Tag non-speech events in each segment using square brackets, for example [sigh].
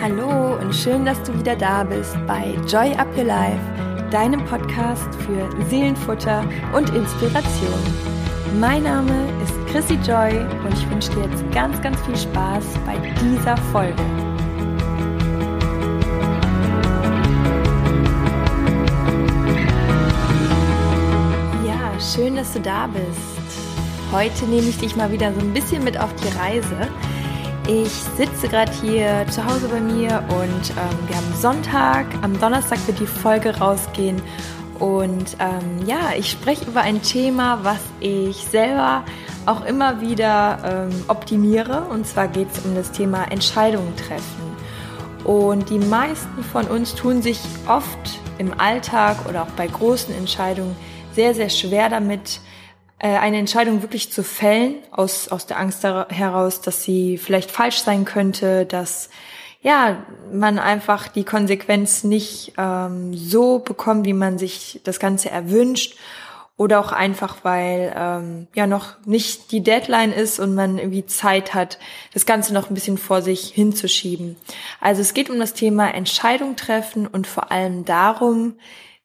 Hallo und schön, dass du wieder da bist bei Joy Up Your Life, deinem Podcast für Seelenfutter und Inspiration. Mein Name ist Chrissy Joy und ich wünsche dir jetzt ganz, ganz viel Spaß bei dieser Folge. Ja, schön, dass du da bist. Heute nehme ich dich mal wieder so ein bisschen mit auf die Reise. Ich sitze gerade hier zu Hause bei mir und ähm, wir haben Sonntag. Am Donnerstag wird die Folge rausgehen. Und ähm, ja, ich spreche über ein Thema, was ich selber auch immer wieder ähm, optimiere. Und zwar geht es um das Thema Entscheidungen treffen. Und die meisten von uns tun sich oft im Alltag oder auch bei großen Entscheidungen sehr, sehr schwer damit, eine Entscheidung wirklich zu fällen, aus, aus der Angst heraus, dass sie vielleicht falsch sein könnte, dass ja, man einfach die Konsequenz nicht ähm, so bekommt, wie man sich das Ganze erwünscht. Oder auch einfach, weil ähm, ja noch nicht die Deadline ist und man irgendwie Zeit hat, das Ganze noch ein bisschen vor sich hinzuschieben. Also es geht um das Thema Entscheidung treffen und vor allem darum,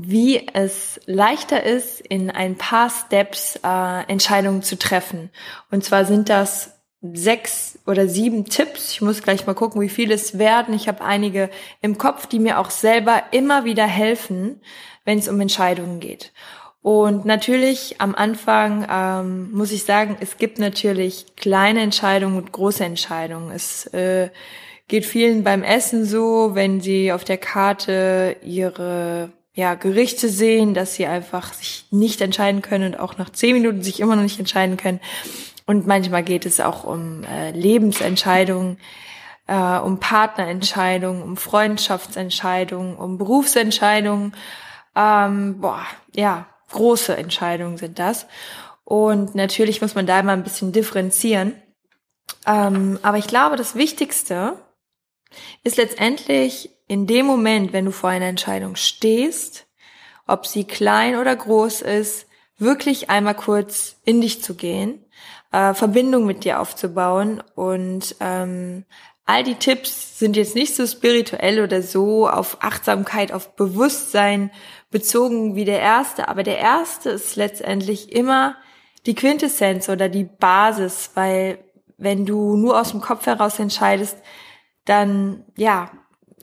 wie es leichter ist, in ein paar Steps äh, Entscheidungen zu treffen. Und zwar sind das sechs oder sieben Tipps. Ich muss gleich mal gucken, wie viele es werden. Ich habe einige im Kopf, die mir auch selber immer wieder helfen, wenn es um Entscheidungen geht. Und natürlich am Anfang ähm, muss ich sagen, es gibt natürlich kleine Entscheidungen und große Entscheidungen. Es äh, geht vielen beim Essen so, wenn sie auf der Karte ihre ja, Gerichte sehen, dass sie einfach sich nicht entscheiden können und auch nach zehn Minuten sich immer noch nicht entscheiden können. Und manchmal geht es auch um äh, Lebensentscheidungen, äh, um Partnerentscheidungen, um Freundschaftsentscheidungen, um Berufsentscheidungen. Ähm, boah, ja, große Entscheidungen sind das. Und natürlich muss man da immer ein bisschen differenzieren. Ähm, aber ich glaube, das Wichtigste ist letztendlich in dem Moment, wenn du vor einer Entscheidung stehst, ob sie klein oder groß ist, wirklich einmal kurz in dich zu gehen, äh, Verbindung mit dir aufzubauen und ähm, all die Tipps sind jetzt nicht so spirituell oder so auf Achtsamkeit, auf Bewusstsein bezogen wie der erste, aber der erste ist letztendlich immer die Quintessenz oder die Basis, weil wenn du nur aus dem Kopf heraus entscheidest, dann ja,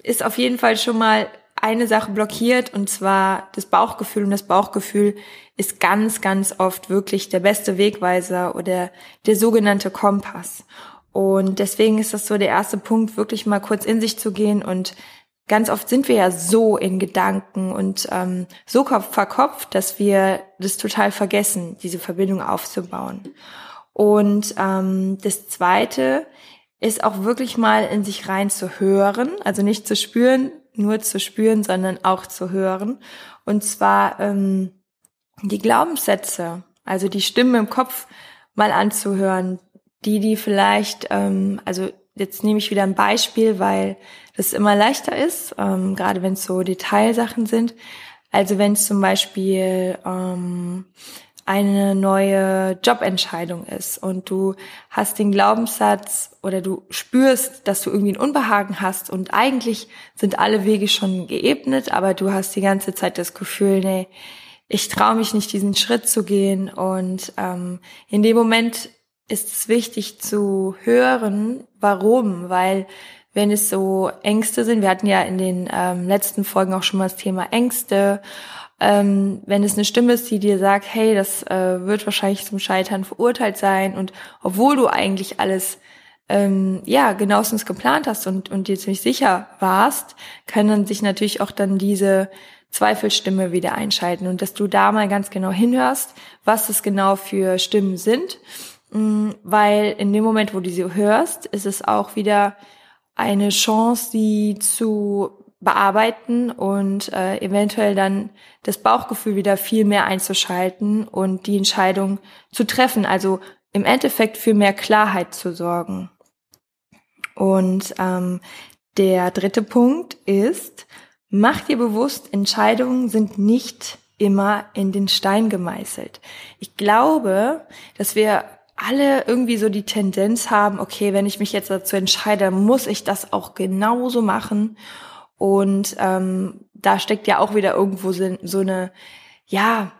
ist auf jeden Fall schon mal eine Sache blockiert und zwar das Bauchgefühl und das Bauchgefühl ist ganz, ganz oft wirklich der beste Wegweiser oder der sogenannte Kompass. Und deswegen ist das so der erste Punkt, wirklich mal kurz in sich zu gehen und ganz oft sind wir ja so in Gedanken und ähm, so verkopft, dass wir das total vergessen, diese Verbindung aufzubauen. Und ähm, das Zweite ist auch wirklich mal in sich rein zu hören, also nicht zu spüren, nur zu spüren, sondern auch zu hören. Und zwar ähm, die Glaubenssätze, also die Stimmen im Kopf mal anzuhören, die, die vielleicht, ähm, also jetzt nehme ich wieder ein Beispiel, weil das immer leichter ist, ähm, gerade wenn es so Detailsachen sind. Also wenn es zum Beispiel ähm, eine neue Jobentscheidung ist und du hast den Glaubenssatz oder du spürst, dass du irgendwie ein Unbehagen hast und eigentlich sind alle Wege schon geebnet, aber du hast die ganze Zeit das Gefühl, nee, ich traue mich nicht, diesen Schritt zu gehen. Und ähm, in dem Moment ist es wichtig zu hören, warum, weil wenn es so Ängste sind, wir hatten ja in den ähm, letzten Folgen auch schon mal das Thema Ängste ähm, wenn es eine Stimme ist, die dir sagt, hey, das äh, wird wahrscheinlich zum Scheitern verurteilt sein und obwohl du eigentlich alles ähm, ja genauestens geplant hast und, und dir ziemlich sicher warst, kann dann sich natürlich auch dann diese Zweifelstimme wieder einschalten und dass du da mal ganz genau hinhörst, was das genau für Stimmen sind, mm, weil in dem Moment, wo du sie hörst, ist es auch wieder eine Chance, sie zu bearbeiten und äh, eventuell dann das Bauchgefühl wieder viel mehr einzuschalten und die Entscheidung zu treffen. Also im Endeffekt für mehr Klarheit zu sorgen. Und ähm, der dritte Punkt ist, mach dir bewusst, Entscheidungen sind nicht immer in den Stein gemeißelt. Ich glaube, dass wir alle irgendwie so die Tendenz haben, okay, wenn ich mich jetzt dazu entscheide, muss ich das auch genauso machen. Und ähm, da steckt ja auch wieder irgendwo so, eine, ja,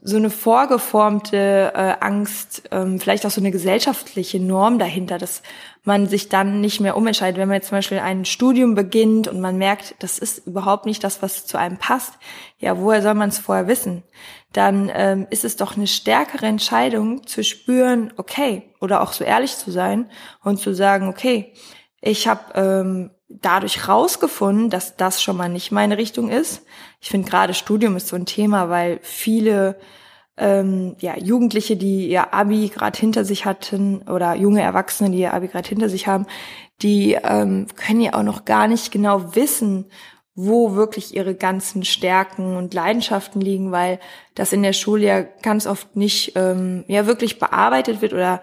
so eine vorgeformte äh, Angst, ähm, vielleicht auch so eine gesellschaftliche Norm dahinter, dass man sich dann nicht mehr umentscheidet. Wenn man jetzt zum Beispiel ein Studium beginnt und man merkt, das ist überhaupt nicht das, was zu einem passt, ja, woher soll man es vorher wissen? Dann ähm, ist es doch eine stärkere Entscheidung zu spüren, okay, oder auch so ehrlich zu sein und zu sagen, okay, ich habe ähm, dadurch rausgefunden, dass das schon mal nicht meine Richtung ist. Ich finde gerade Studium ist so ein Thema, weil viele ähm, ja, Jugendliche, die ihr Abi gerade hinter sich hatten oder junge Erwachsene, die ihr Abi gerade hinter sich haben, die ähm, können ja auch noch gar nicht genau wissen, wo wirklich ihre ganzen Stärken und Leidenschaften liegen, weil das in der Schule ja ganz oft nicht ähm, ja wirklich bearbeitet wird oder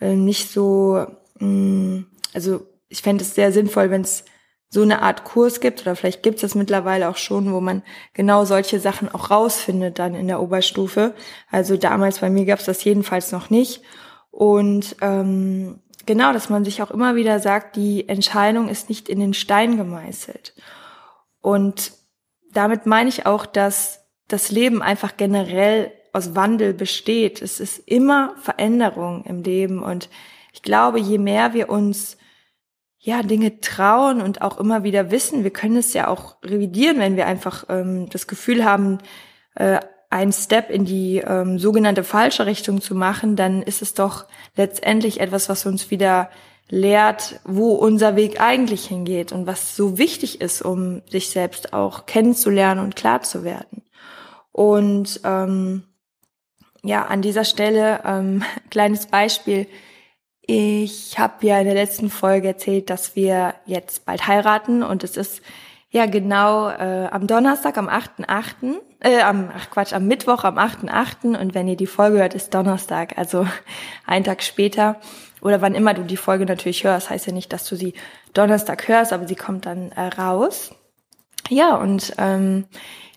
äh, nicht so, mh, mm, also ich fände es sehr sinnvoll, wenn es so eine Art Kurs gibt, oder vielleicht gibt es das mittlerweile auch schon, wo man genau solche Sachen auch rausfindet dann in der Oberstufe. Also damals bei mir gab es das jedenfalls noch nicht. Und ähm, genau, dass man sich auch immer wieder sagt, die Entscheidung ist nicht in den Stein gemeißelt. Und damit meine ich auch, dass das Leben einfach generell aus Wandel besteht. Es ist immer Veränderung im Leben. Und ich glaube, je mehr wir uns ja, Dinge trauen und auch immer wieder wissen. Wir können es ja auch revidieren, wenn wir einfach ähm, das Gefühl haben, äh, einen Step in die ähm, sogenannte falsche Richtung zu machen, dann ist es doch letztendlich etwas, was uns wieder lehrt, wo unser Weg eigentlich hingeht und was so wichtig ist, um sich selbst auch kennenzulernen und klar zu werden. Und ähm, ja, an dieser Stelle ähm, [laughs] kleines Beispiel. Ich habe ja in der letzten Folge erzählt, dass wir jetzt bald heiraten und es ist ja genau äh, am Donnerstag, am 8.8., äh, am, ach Quatsch, am Mittwoch, am 8.8. und wenn ihr die Folge hört, ist Donnerstag, also [laughs] ein Tag später oder wann immer du die Folge natürlich hörst, heißt ja nicht, dass du sie Donnerstag hörst, aber sie kommt dann äh, raus. Ja, und ähm,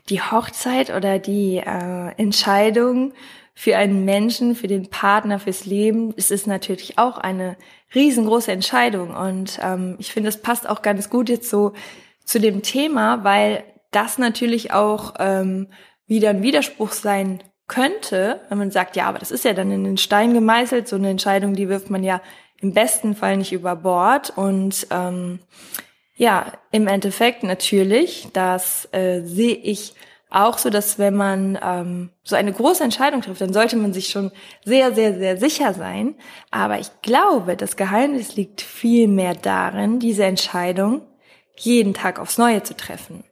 die Hochzeit oder die äh, Entscheidung für einen Menschen, für den Partner, fürs Leben ist es natürlich auch eine riesengroße Entscheidung. Und ähm, ich finde, es passt auch ganz gut jetzt so zu dem Thema, weil das natürlich auch ähm, wieder ein Widerspruch sein könnte, wenn man sagt, ja, aber das ist ja dann in den Stein gemeißelt, so eine Entscheidung, die wirft man ja im besten Fall nicht über Bord. Und ähm, ja, im Endeffekt natürlich, das äh, sehe ich auch so, dass wenn man ähm, so eine große Entscheidung trifft, dann sollte man sich schon sehr, sehr, sehr sicher sein. Aber ich glaube, das Geheimnis liegt viel mehr darin, diese Entscheidung jeden Tag aufs Neue zu treffen.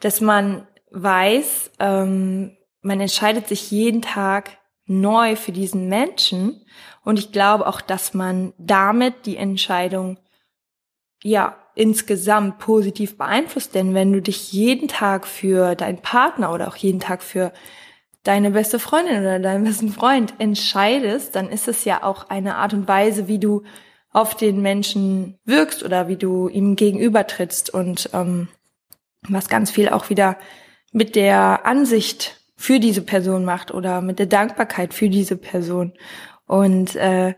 Dass man weiß, ähm, man entscheidet sich jeden Tag neu für diesen Menschen. Und ich glaube auch, dass man damit die Entscheidung ja insgesamt positiv beeinflusst. Denn wenn du dich jeden Tag für deinen Partner oder auch jeden Tag für deine beste Freundin oder deinen besten Freund entscheidest, dann ist es ja auch eine Art und Weise, wie du auf den Menschen wirkst oder wie du ihm gegenübertrittst und ähm, was ganz viel auch wieder mit der Ansicht für diese Person macht oder mit der Dankbarkeit für diese Person. Und äh,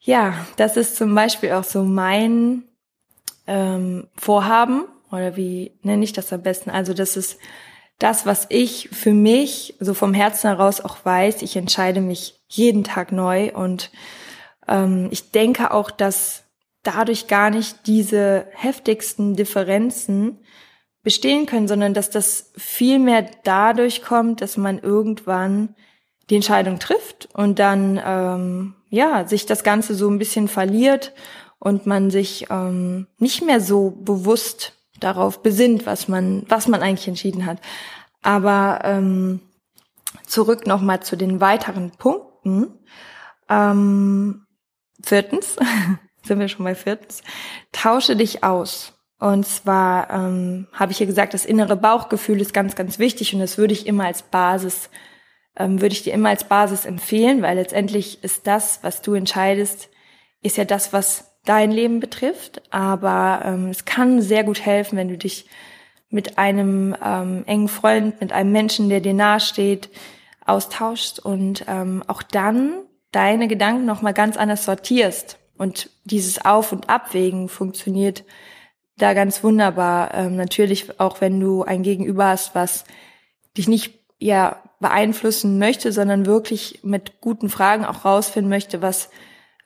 ja, das ist zum Beispiel auch so mein ähm, Vorhaben oder wie nenne ich das am besten? Also das ist das, was ich für mich so vom Herzen heraus auch weiß. Ich entscheide mich jeden Tag neu und ähm, ich denke auch, dass dadurch gar nicht diese heftigsten Differenzen bestehen können, sondern dass das viel mehr dadurch kommt, dass man irgendwann die Entscheidung trifft und dann ähm, ja sich das Ganze so ein bisschen verliert und man sich ähm, nicht mehr so bewusst darauf besinnt, was man, was man eigentlich entschieden hat. Aber ähm, zurück nochmal zu den weiteren Punkten. Ähm, viertens, [laughs] sind wir schon bei viertens, tausche dich aus. Und zwar ähm, habe ich ja gesagt, das innere Bauchgefühl ist ganz, ganz wichtig und das würde ich immer als Basis, ähm, würde ich dir immer als Basis empfehlen, weil letztendlich ist das, was du entscheidest, ist ja das, was dein Leben betrifft, aber ähm, es kann sehr gut helfen, wenn du dich mit einem ähm, engen Freund, mit einem Menschen, der dir nahesteht, austauschst und ähm, auch dann deine Gedanken nochmal ganz anders sortierst. Und dieses Auf- und Abwägen funktioniert da ganz wunderbar. Ähm, natürlich auch, wenn du ein Gegenüber hast, was dich nicht ja beeinflussen möchte, sondern wirklich mit guten Fragen auch rausfinden möchte, was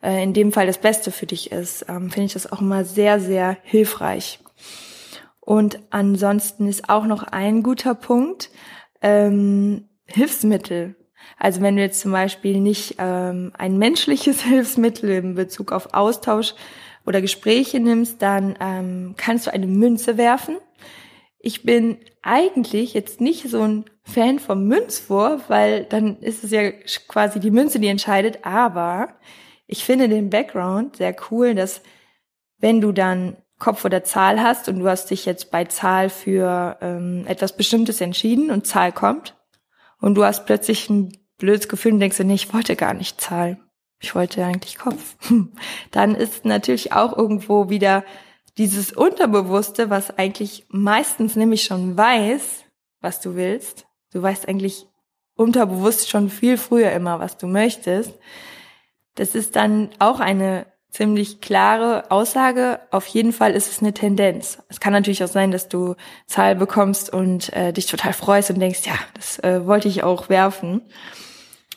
äh, in dem Fall das Beste für dich ist, ähm, finde ich das auch immer sehr, sehr hilfreich. Und ansonsten ist auch noch ein guter Punkt, ähm, Hilfsmittel. Also wenn du jetzt zum Beispiel nicht ähm, ein menschliches [laughs] Hilfsmittel in Bezug auf Austausch oder Gespräche nimmst, dann ähm, kannst du eine Münze werfen. Ich bin eigentlich jetzt nicht so ein Fan vom Münzwurf, weil dann ist es ja quasi die Münze, die entscheidet. Aber ich finde den Background sehr cool, dass wenn du dann Kopf oder Zahl hast und du hast dich jetzt bei Zahl für ähm, etwas Bestimmtes entschieden und Zahl kommt und du hast plötzlich ein blödes Gefühl und denkst dir, nee, ich wollte gar nicht Zahl. Ich wollte eigentlich Kopf. [laughs] Dann ist natürlich auch irgendwo wieder dieses Unterbewusste, was eigentlich meistens nämlich schon weiß, was du willst. Du weißt eigentlich unterbewusst schon viel früher immer, was du möchtest. Das ist dann auch eine ziemlich klare Aussage. Auf jeden Fall ist es eine Tendenz. Es kann natürlich auch sein, dass du Zahl bekommst und äh, dich total freust und denkst, ja, das äh, wollte ich auch werfen.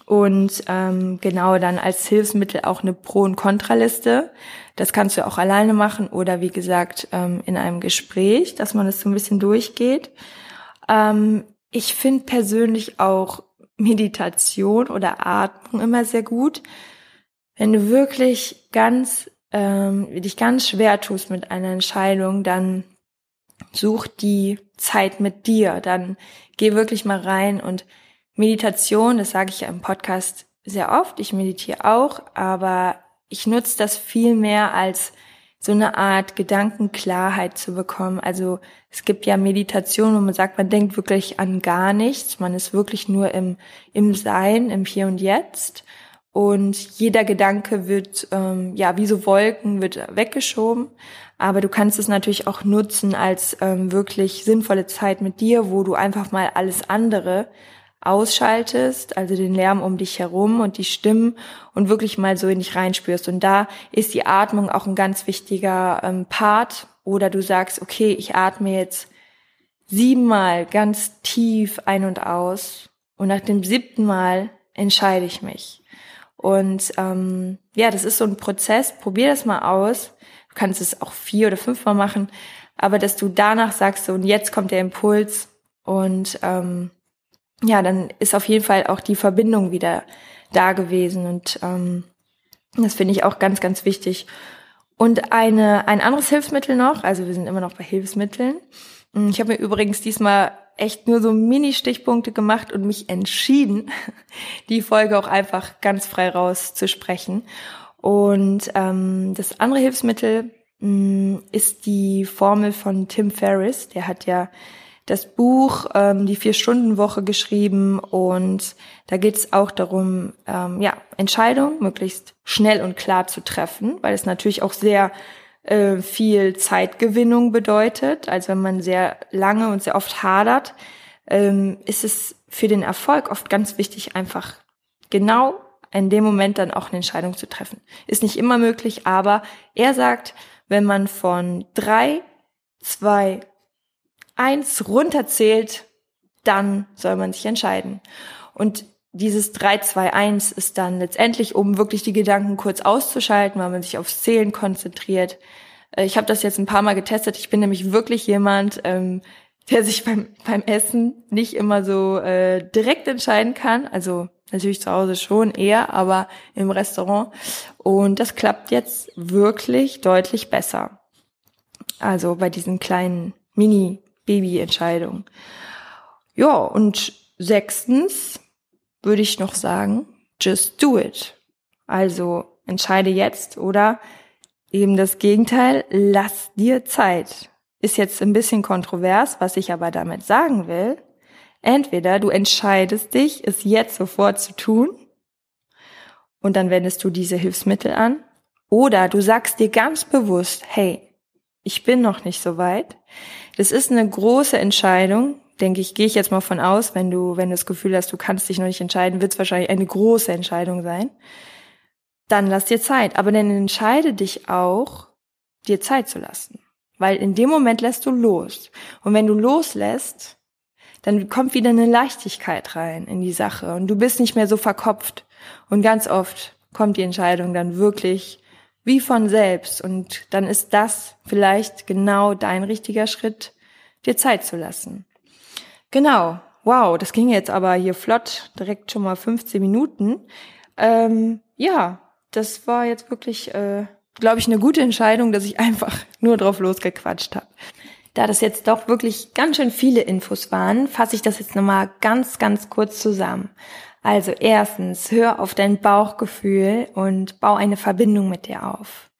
Und ähm, genau dann als Hilfsmittel auch eine Pro- und Kontraliste. Das kannst du auch alleine machen oder wie gesagt ähm, in einem Gespräch, dass man das so ein bisschen durchgeht. Ähm, ich finde persönlich auch Meditation oder Atmung immer sehr gut wenn du wirklich ganz, ähm, dich ganz schwer tust mit einer Entscheidung, dann such die Zeit mit dir, dann geh wirklich mal rein und Meditation, das sage ich ja im Podcast sehr oft, ich meditiere auch, aber ich nutze das viel mehr als so eine Art Gedankenklarheit zu bekommen. Also es gibt ja Meditation, wo man sagt, man denkt wirklich an gar nichts, man ist wirklich nur im, im Sein, im Hier und Jetzt und jeder Gedanke wird, ähm, ja, wie so Wolken, wird weggeschoben. Aber du kannst es natürlich auch nutzen als ähm, wirklich sinnvolle Zeit mit dir, wo du einfach mal alles andere ausschaltest, also den Lärm um dich herum und die Stimmen und wirklich mal so in dich reinspürst. Und da ist die Atmung auch ein ganz wichtiger ähm, Part. Oder du sagst, okay, ich atme jetzt siebenmal ganz tief ein und aus und nach dem siebten Mal entscheide ich mich. Und ähm, ja, das ist so ein Prozess. Probier das mal aus. Du kannst es auch vier oder fünfmal machen, aber dass du danach sagst, so und jetzt kommt der Impuls und ähm, ja, dann ist auf jeden Fall auch die Verbindung wieder da gewesen und ähm, das finde ich auch ganz, ganz wichtig. Und eine, ein anderes Hilfsmittel noch, also wir sind immer noch bei Hilfsmitteln. Ich habe mir übrigens diesmal echt nur so Mini-Stichpunkte gemacht und mich entschieden, [laughs] die Folge auch einfach ganz frei rauszusprechen. Und ähm, das andere Hilfsmittel mh, mm, ist die Formel von Tim Ferriss. Der hat ja das Buch ähm, Die Vier-Stunden-Woche geschrieben und da geht es auch darum, ähm, ja, Entscheidungen möglichst schnell und klar zu treffen, weil es natürlich auch sehr äh, viel Zeitgewinnung bedeutet. Also wenn man sehr lange und sehr oft hadert, ähm, ist es für den Erfolg oft ganz wichtig, einfach genau in dem Moment dann auch eine Entscheidung zu treffen. Ist nicht immer möglich, aber er sagt, wenn man von drei, zwei, eins runterzählt, dann soll man sich entscheiden. Und dieses 3-2-1 ist dann letztendlich, um wirklich die Gedanken kurz auszuschalten, weil man sich aufs Zählen konzentriert. Äh, ich habe das jetzt ein paar Mal getestet. Ich bin nämlich wirklich jemand, ähm, der sich beim, beim Essen nicht immer so äh, direkt entscheiden kann. Also natürlich zu Hause schon eher, aber im Restaurant. Und das klappt jetzt wirklich deutlich besser. Also bei diesen kleinen Mini-Baby-Entscheidungen. Ja, und sechstens, würde ich noch sagen, just do it. Also entscheide jetzt oder eben das Gegenteil, lass dir Zeit. Ist jetzt ein bisschen kontrovers, was ich aber damit sagen will. Entweder du entscheidest dich, es jetzt sofort zu tun und dann wendest du diese Hilfsmittel an. Oder du sagst dir ganz bewusst, hey, ich bin noch nicht so weit. Das ist eine große Entscheidung, denke ich, gehe ich jetzt mal von aus, wenn du, wenn du das Gefühl hast, du kannst dich noch nicht entscheiden, wird es wahrscheinlich eine große Entscheidung sein. dann lass dir Zeit. Aber dann entscheide dich auch, dir Zeit zu lassen. Weil in dem Moment lässt du los. Und wenn du loslässt, dann kommt wieder eine Leichtigkeit rein in die Sache und du bist nicht mehr so verkopft. Und ganz oft kommt die Entscheidung dann wirklich wie von selbst und dann ist das vielleicht genau dein richtiger Schritt, dir Zeit zu lassen. Genau. Wow, das ging jetzt aber hier flott, direkt schon mal 15 Minuten. Ähm, ja, das war jetzt wirklich, äh, glaube ich, eine gute Entscheidung, dass ich [laughs] einfach nur drauf losgequatscht habe. Da das jetzt doch wirklich ganz schön viele Infos waren, fasse ich das jetzt nochmal ganz, ganz kurz zusammen. Also erstens, hör auf dein Bauchgefühl und bau eine Verbindung mit dir auf.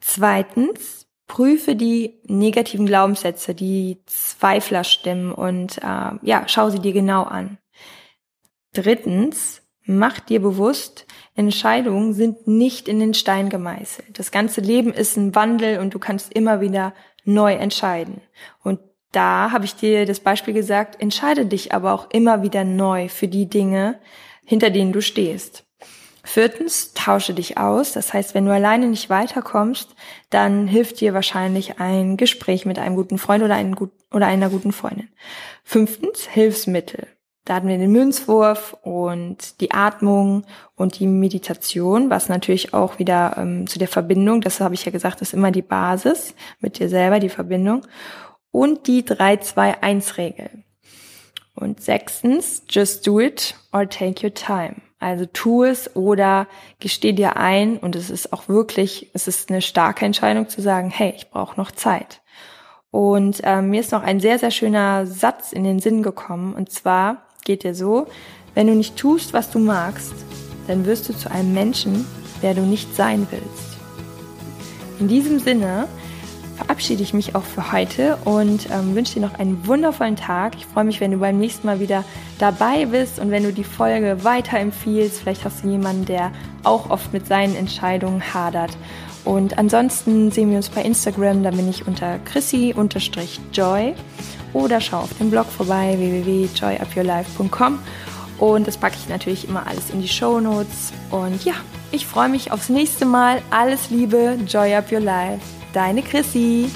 Zweitens, prüfe die negativen Glaubenssätze, die Zweiflerstimmen und äh, ja, schau sie dir genau an. Drittens, mach dir bewusst, Entscheidungen sind nicht in den Stein gemeißelt. Das ganze Leben ist ein Wandel und du kannst immer wieder neu entscheiden. Und da habe ich dir das Beispiel gesagt, entscheide dich aber auch immer wieder neu für die Dinge, hinter denen du stehst. Viertens, tausche dich aus. Das heißt, wenn du alleine nicht weiterkommst, dann hilft dir wahrscheinlich ein Gespräch mit einem guten Freund oder, einen gut, oder einer guten Freundin. Fünftens, Hilfsmittel. Da hatten wir den Münzwurf und die Atmung und die Meditation, was natürlich auch wieder ähm, zu der Verbindung, das habe ich ja gesagt, ist immer die Basis mit dir selber, die Verbindung. Und die 3-2-1-Regel. Und sechstens, just do it or take your time. Also tu es oder gesteh dir ein und es ist auch wirklich, es ist eine starke Entscheidung zu sagen, hey, ich brauche noch Zeit. Und ähm, mir ist noch ein sehr, sehr schöner Satz in den Sinn gekommen und zwar, geht dir so, wenn du nicht tust, was du magst, dann wirst du zu einem Menschen, der du nicht sein willst. In diesem Sinne verabschiede ich mich auch für heute und ähm, wünsche dir noch einen wundervollen Tag. Ich freue mich, wenn du beim nächsten Mal wieder dabei bist und wenn du die Folge weiterempfiehlst. Vielleicht hast du jemanden, der auch oft mit seinen Entscheidungen hadert. Und ansonsten sehen wir uns bei Instagram, da bin ich unter chrissy-joy oder schau auf dem Blog vorbei www.joyupyourlife.com und das packe ich natürlich immer alles in die Show Notes. Und ja, ich freue mich aufs nächste Mal. Alles Liebe, Joy Up Your Life. Deine Chrissy.